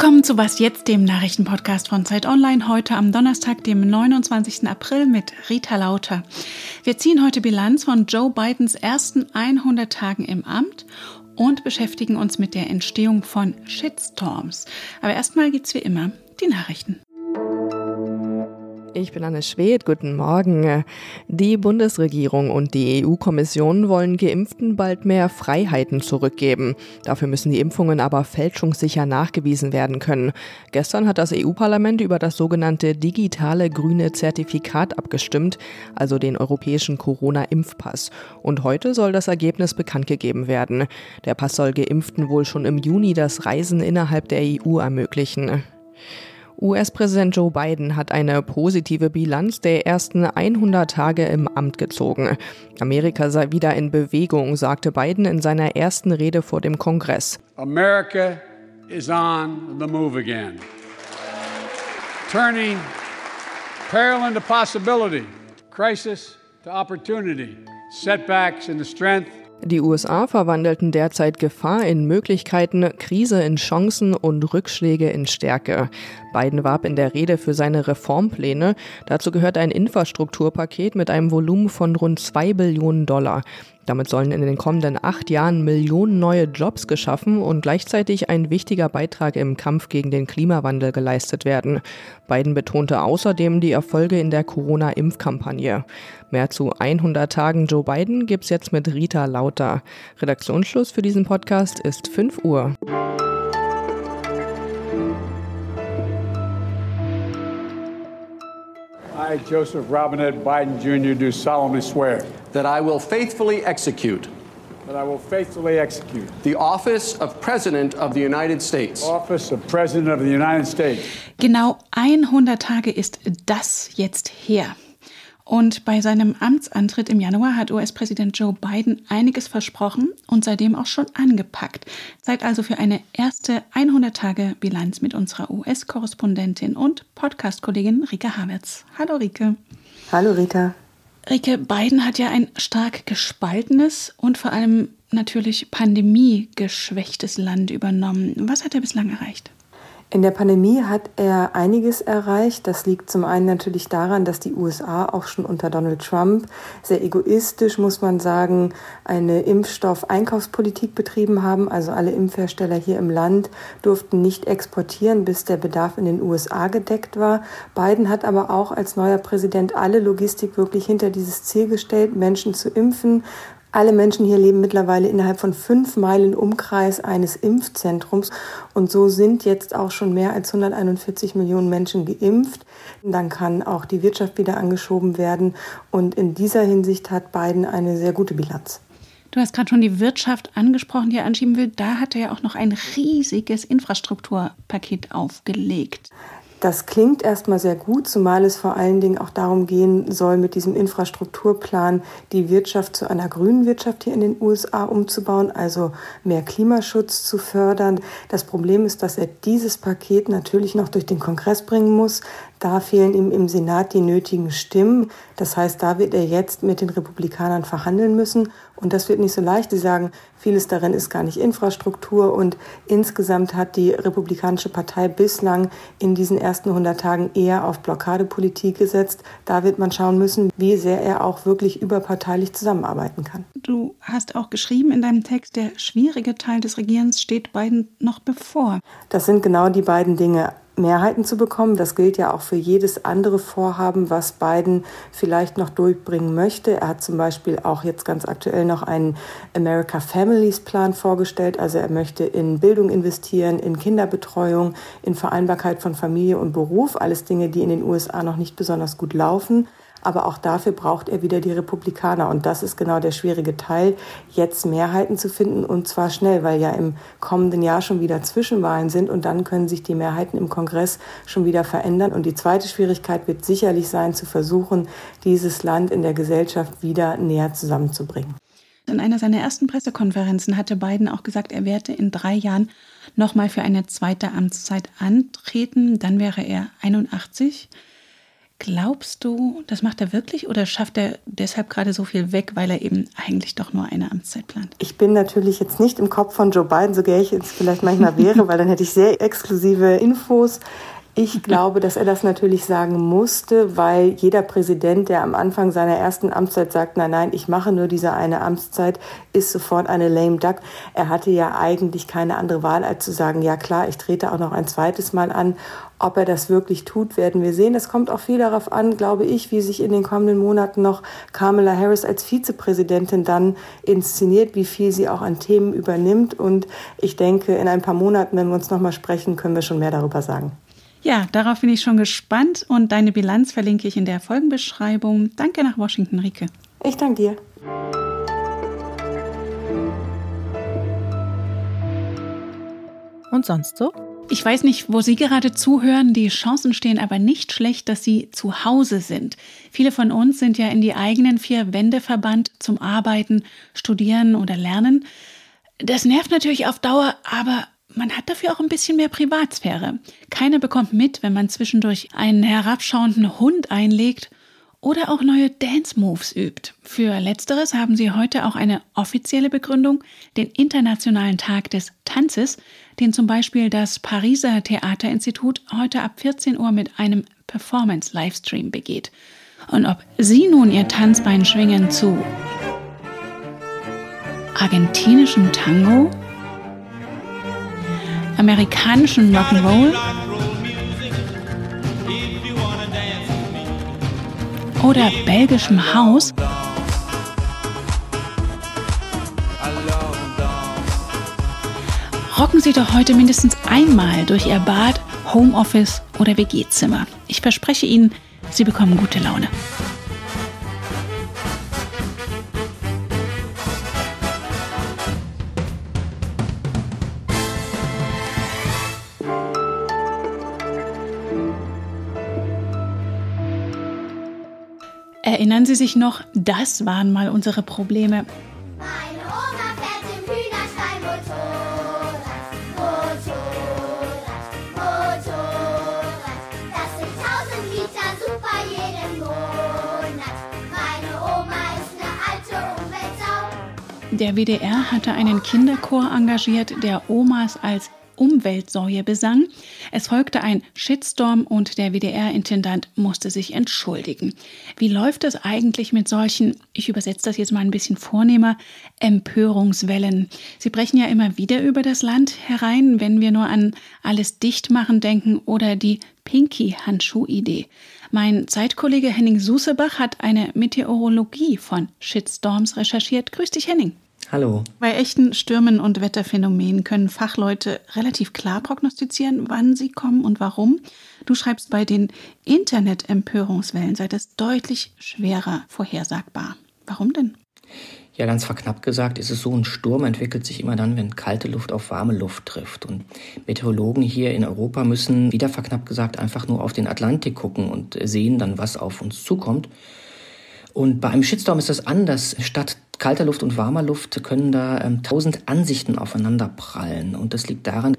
Willkommen zu Was jetzt, dem Nachrichtenpodcast von Zeit Online, heute am Donnerstag, dem 29. April mit Rita Lauter. Wir ziehen heute Bilanz von Joe Bidens ersten 100 Tagen im Amt und beschäftigen uns mit der Entstehung von Shitstorms. Aber erstmal gibt's wie immer die Nachrichten. Ich bin Anne Schwedt, guten Morgen. Die Bundesregierung und die EU-Kommission wollen Geimpften bald mehr Freiheiten zurückgeben. Dafür müssen die Impfungen aber fälschungssicher nachgewiesen werden können. Gestern hat das EU-Parlament über das sogenannte digitale grüne Zertifikat abgestimmt, also den europäischen Corona-Impfpass. Und heute soll das Ergebnis bekannt gegeben werden. Der Pass soll Geimpften wohl schon im Juni das Reisen innerhalb der EU ermöglichen. US-Präsident Joe Biden hat eine positive Bilanz der ersten 100 Tage im Amt gezogen. Amerika sei wieder in Bewegung, sagte Biden in seiner ersten Rede vor dem Kongress. America is on the move again. Turning peril into possibility, crisis to opportunity, setbacks into strength die USA verwandelten derzeit Gefahr in Möglichkeiten, Krise in Chancen und Rückschläge in Stärke. Biden warb in der Rede für seine Reformpläne. Dazu gehört ein Infrastrukturpaket mit einem Volumen von rund zwei Billionen Dollar. Damit sollen in den kommenden acht Jahren Millionen neue Jobs geschaffen und gleichzeitig ein wichtiger Beitrag im Kampf gegen den Klimawandel geleistet werden. Biden betonte außerdem die Erfolge in der Corona-Impfkampagne. Mehr zu 100 Tagen Joe Biden gibt's jetzt mit Rita Lauter. Redaktionsschluss für diesen Podcast ist 5 Uhr. I, Joseph Robinette Biden Jr., do solemnly swear that I will faithfully execute. That I will faithfully execute. The office of President of the United States. Office of President of the United States. Genau 100 Tage ist das jetzt her. Und bei seinem Amtsantritt im Januar hat US-Präsident Joe Biden einiges versprochen und seitdem auch schon angepackt. Zeit also für eine erste 100-Tage-Bilanz mit unserer US-Korrespondentin und Podcast-Kollegin Rike Havertz. Hallo Rike. Hallo Rita. Rike, Biden hat ja ein stark gespaltenes und vor allem natürlich pandemiegeschwächtes Land übernommen. Was hat er bislang erreicht? In der Pandemie hat er einiges erreicht. Das liegt zum einen natürlich daran, dass die USA auch schon unter Donald Trump sehr egoistisch, muss man sagen, eine Impfstoffeinkaufspolitik betrieben haben. Also alle Impfhersteller hier im Land durften nicht exportieren, bis der Bedarf in den USA gedeckt war. Biden hat aber auch als neuer Präsident alle Logistik wirklich hinter dieses Ziel gestellt, Menschen zu impfen, alle Menschen hier leben mittlerweile innerhalb von fünf Meilen Umkreis eines Impfzentrums und so sind jetzt auch schon mehr als 141 Millionen Menschen geimpft. Dann kann auch die Wirtschaft wieder angeschoben werden und in dieser Hinsicht hat Biden eine sehr gute Bilanz. Du hast gerade schon die Wirtschaft angesprochen, die er anschieben will. Da hat er ja auch noch ein riesiges Infrastrukturpaket aufgelegt. Das klingt erstmal sehr gut, zumal es vor allen Dingen auch darum gehen soll, mit diesem Infrastrukturplan die Wirtschaft zu einer grünen Wirtschaft hier in den USA umzubauen, also mehr Klimaschutz zu fördern. Das Problem ist, dass er dieses Paket natürlich noch durch den Kongress bringen muss. Da fehlen ihm im Senat die nötigen Stimmen. Das heißt, da wird er jetzt mit den Republikanern verhandeln müssen. Und das wird nicht so leicht. Sie sagen, vieles darin ist gar nicht Infrastruktur. Und insgesamt hat die Republikanische Partei bislang in diesen ersten 100 Tagen eher auf Blockadepolitik gesetzt. Da wird man schauen müssen, wie sehr er auch wirklich überparteilich zusammenarbeiten kann. Du hast auch geschrieben in deinem Text, der schwierige Teil des Regierens steht beiden noch bevor. Das sind genau die beiden Dinge. Mehrheiten zu bekommen. Das gilt ja auch für jedes andere Vorhaben, was Biden vielleicht noch durchbringen möchte. Er hat zum Beispiel auch jetzt ganz aktuell noch einen America Families Plan vorgestellt. Also er möchte in Bildung investieren, in Kinderbetreuung, in Vereinbarkeit von Familie und Beruf. Alles Dinge, die in den USA noch nicht besonders gut laufen. Aber auch dafür braucht er wieder die Republikaner. Und das ist genau der schwierige Teil, jetzt Mehrheiten zu finden und zwar schnell, weil ja im kommenden Jahr schon wieder Zwischenwahlen sind und dann können sich die Mehrheiten im Kongress schon wieder verändern. Und die zweite Schwierigkeit wird sicherlich sein, zu versuchen, dieses Land in der Gesellschaft wieder näher zusammenzubringen. In einer seiner ersten Pressekonferenzen hatte Biden auch gesagt, er werde in drei Jahren nochmal für eine zweite Amtszeit antreten. Dann wäre er 81. Glaubst du, das macht er wirklich oder schafft er deshalb gerade so viel weg, weil er eben eigentlich doch nur eine Amtszeit plant? Ich bin natürlich jetzt nicht im Kopf von Joe Biden, so gern ich es vielleicht manchmal wäre, weil dann hätte ich sehr exklusive Infos. Ich glaube, dass er das natürlich sagen musste, weil jeder Präsident, der am Anfang seiner ersten Amtszeit sagt, nein, nein, ich mache nur diese eine Amtszeit, ist sofort eine lame duck. Er hatte ja eigentlich keine andere Wahl, als zu sagen, ja klar, ich trete auch noch ein zweites Mal an. Ob er das wirklich tut, werden wir sehen. Es kommt auch viel darauf an, glaube ich, wie sich in den kommenden Monaten noch Kamala Harris als Vizepräsidentin dann inszeniert, wie viel sie auch an Themen übernimmt. Und ich denke, in ein paar Monaten, wenn wir uns nochmal sprechen, können wir schon mehr darüber sagen. Ja, darauf bin ich schon gespannt und deine Bilanz verlinke ich in der Folgenbeschreibung. Danke nach Washington, Rike. Ich danke dir. Und sonst so? Ich weiß nicht, wo Sie gerade zuhören. Die Chancen stehen aber nicht schlecht, dass Sie zu Hause sind. Viele von uns sind ja in die eigenen vier Wände verbannt zum Arbeiten, Studieren oder Lernen. Das nervt natürlich auf Dauer, aber man hat dafür auch ein bisschen mehr Privatsphäre. Keiner bekommt mit, wenn man zwischendurch einen herabschauenden Hund einlegt oder auch neue Dance-Moves übt. Für letzteres haben sie heute auch eine offizielle Begründung, den Internationalen Tag des Tanzes, den zum Beispiel das Pariser Theaterinstitut heute ab 14 Uhr mit einem Performance-Livestream begeht. Und ob Sie nun Ihr Tanzbein schwingen zu argentinischen Tango amerikanischen Rock'n'Roll oder belgischem Haus rocken Sie doch heute mindestens einmal durch Ihr Bad, Homeoffice oder WG-Zimmer. Ich verspreche Ihnen, Sie bekommen gute Laune. Erinnern Sie sich noch, das waren mal unsere Probleme. Meine Oma fährt im Hühnerstall Motorrad, Motorrad, Motorrad. Das sind 1000 Liter super jeden Monat. Meine Oma ist eine alte Umweltsau. Der WDR hatte einen Kinderchor engagiert, der Omas als Umweltsäue besang. Es folgte ein Shitstorm und der WDR-Intendant musste sich entschuldigen. Wie läuft es eigentlich mit solchen, ich übersetze das jetzt mal ein bisschen vornehmer, Empörungswellen? Sie brechen ja immer wieder über das Land herein, wenn wir nur an alles Dichtmachen denken oder die Pinky-Handschuh-Idee. Mein Zeitkollege Henning Susebach hat eine Meteorologie von Shitstorms recherchiert. Grüß dich, Henning. Hallo. Bei echten Stürmen und Wetterphänomenen können Fachleute relativ klar prognostizieren, wann sie kommen und warum. Du schreibst, bei den Internet-Empörungswellen sei das deutlich schwerer vorhersagbar. Warum denn? Ja, ganz verknappt gesagt ist es so, ein Sturm entwickelt sich immer dann, wenn kalte Luft auf warme Luft trifft. Und Meteorologen hier in Europa müssen, wieder verknappt gesagt, einfach nur auf den Atlantik gucken und sehen dann, was auf uns zukommt. Und bei einem Shitstorm ist das anders. Statt kalter Luft und warmer Luft können da ähm, tausend Ansichten aufeinander prallen. Und das liegt daran,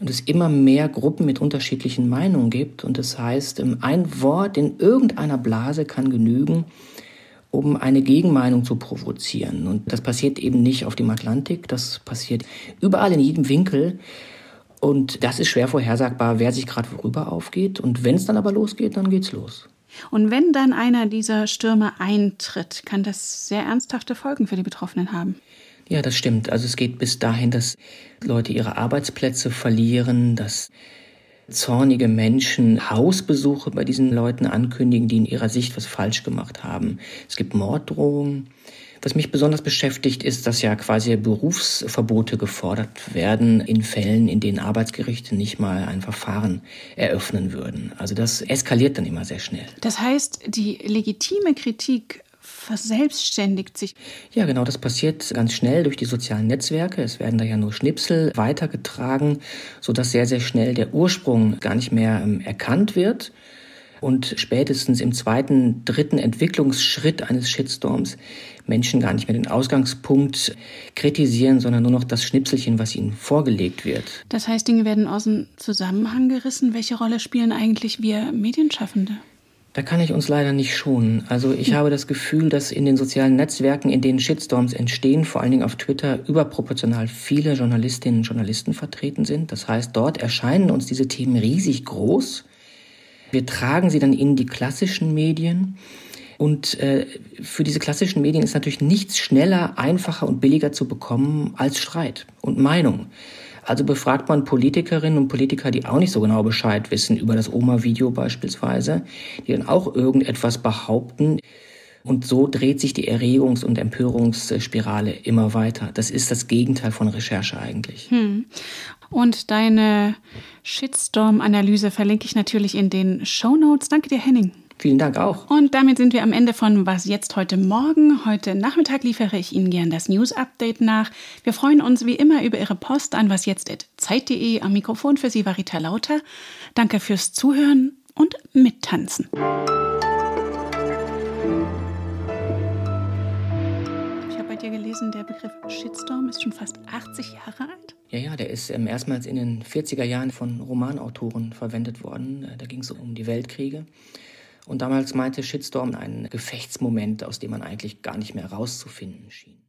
dass es immer mehr Gruppen mit unterschiedlichen Meinungen gibt. Und das heißt, ähm, ein Wort in irgendeiner Blase kann genügen, um eine Gegenmeinung zu provozieren. Und das passiert eben nicht auf dem Atlantik, das passiert überall in jedem Winkel. Und das ist schwer vorhersagbar, wer sich gerade worüber aufgeht. Und wenn es dann aber losgeht, dann geht's los. Und wenn dann einer dieser Stürme eintritt, kann das sehr ernsthafte Folgen für die Betroffenen haben. Ja, das stimmt. Also es geht bis dahin, dass Leute ihre Arbeitsplätze verlieren, dass zornige Menschen Hausbesuche bei diesen Leuten ankündigen, die in ihrer Sicht was falsch gemacht haben. Es gibt Morddrohungen. Was mich besonders beschäftigt, ist, dass ja quasi Berufsverbote gefordert werden in Fällen, in denen Arbeitsgerichte nicht mal ein Verfahren eröffnen würden. Also das eskaliert dann immer sehr schnell. Das heißt, die legitime Kritik verselbstständigt sich. Ja, genau, das passiert ganz schnell durch die sozialen Netzwerke. Es werden da ja nur Schnipsel weitergetragen, sodass sehr, sehr schnell der Ursprung gar nicht mehr ähm, erkannt wird. Und spätestens im zweiten, dritten Entwicklungsschritt eines Shitstorms Menschen gar nicht mehr den Ausgangspunkt kritisieren, sondern nur noch das Schnipselchen, was ihnen vorgelegt wird. Das heißt, Dinge werden aus dem Zusammenhang gerissen. Welche Rolle spielen eigentlich wir Medienschaffende? Da kann ich uns leider nicht schonen. Also ich habe das Gefühl, dass in den sozialen Netzwerken, in denen Shitstorms entstehen, vor allen Dingen auf Twitter, überproportional viele Journalistinnen und Journalisten vertreten sind. Das heißt, dort erscheinen uns diese Themen riesig groß. Wir tragen sie dann in die klassischen Medien. Und äh, für diese klassischen Medien ist natürlich nichts schneller, einfacher und billiger zu bekommen als Streit und Meinung. Also befragt man Politikerinnen und Politiker, die auch nicht so genau Bescheid wissen über das Oma-Video beispielsweise, die dann auch irgendetwas behaupten. Und so dreht sich die Erregungs- und Empörungsspirale immer weiter. Das ist das Gegenteil von Recherche eigentlich. Hm. Und deine Shitstorm-Analyse verlinke ich natürlich in den Show Notes. Danke dir, Henning. Vielen Dank auch. Und damit sind wir am Ende von Was jetzt heute Morgen. Heute Nachmittag liefere ich Ihnen gern das News Update nach. Wir freuen uns wie immer über Ihre Post an wasjetzt.zeit.de. Am Mikrofon für Sie war Rita Lauter. Danke fürs Zuhören und Mittanzen. Ich habe bei dir gelesen, der Begriff Shitstorm ist schon fast 80 Jahre alt. Ja, ja, der ist ähm, erstmals in den 40er Jahren von Romanautoren verwendet worden. Da ging es um die Weltkriege. Und damals meinte Shitstorm einen Gefechtsmoment, aus dem man eigentlich gar nicht mehr rauszufinden schien.